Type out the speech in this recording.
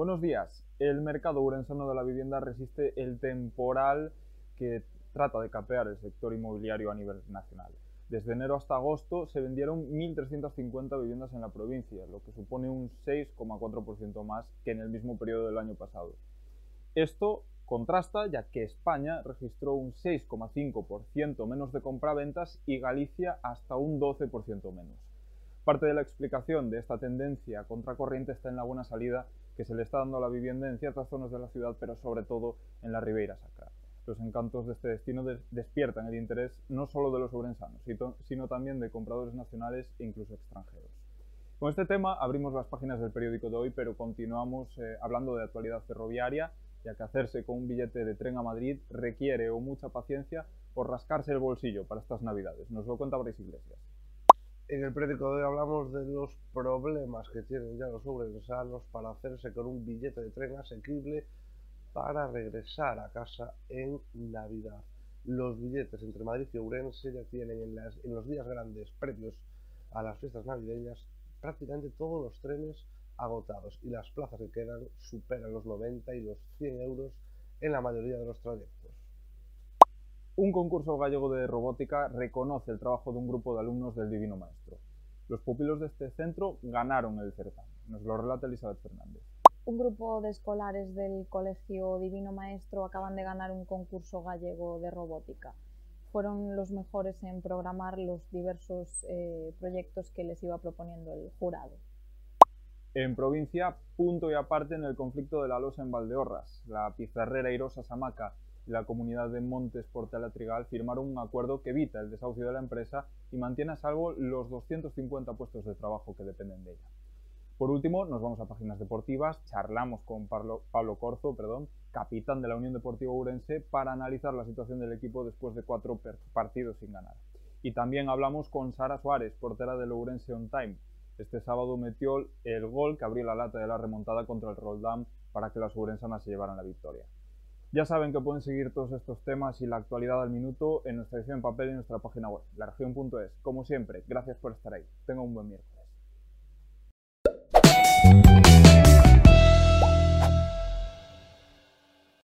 Buenos días. El mercado urensano de la vivienda resiste el temporal que trata de capear el sector inmobiliario a nivel nacional. Desde enero hasta agosto se vendieron 1.350 viviendas en la provincia, lo que supone un 6,4% más que en el mismo periodo del año pasado. Esto contrasta ya que España registró un 6,5% menos de compraventas y Galicia hasta un 12% menos. Parte de la explicación de esta tendencia contracorriente está en la buena salida que se le está dando a la vivienda en ciertas zonas de la ciudad, pero sobre todo en la Ribeira Sacra. Los encantos de este destino despiertan el interés no solo de los sobrensanos, sino también de compradores nacionales e incluso extranjeros. Con este tema abrimos las páginas del periódico de hoy, pero continuamos eh, hablando de actualidad ferroviaria, ya que hacerse con un billete de tren a Madrid requiere o mucha paciencia o rascarse el bolsillo para estas navidades. Nos lo cuenta Brais Iglesias. En el periódico de hoy hablamos de los problemas que tienen ya los sobrensanos para hacerse con un billete de tren asequible para regresar a casa en Navidad. Los billetes entre Madrid y Ourense ya tienen en, en los días grandes previos a las fiestas navideñas prácticamente todos los trenes agotados y las plazas que quedan superan los 90 y los 100 euros en la mayoría de los trayectos. Un concurso gallego de robótica reconoce el trabajo de un grupo de alumnos del Divino Maestro. Los pupilos de este centro ganaron el certamen. Nos lo relata Elizabeth Fernández un grupo de escolares del Colegio Divino Maestro acaban de ganar un concurso gallego de robótica. Fueron los mejores en programar los diversos eh, proyectos que les iba proponiendo el jurado. En provincia, punto y aparte en el conflicto de la losa en Valdeorras, la pizarrera Irosa Samaca la comunidad de Montes Portela Trigal firmaron un acuerdo que evita el desahucio de la empresa y mantiene a salvo los 250 puestos de trabajo que dependen de ella. Por último, nos vamos a páginas deportivas, charlamos con Pablo, Corzo, perdón, capitán de la Unión Deportiva Urense, para analizar la situación del equipo después de cuatro partidos sin ganar. Y también hablamos con Sara Suárez, portera del Urense On Time. Este sábado metió el gol que abrió la lata de la remontada contra el Roldán para que las urensanas se llevaran la victoria. Ya saben que pueden seguir todos estos temas y la actualidad al minuto en nuestra edición en papel y en nuestra página web, laregion.es. Como siempre, gracias por estar ahí. Tenga un buen miércoles.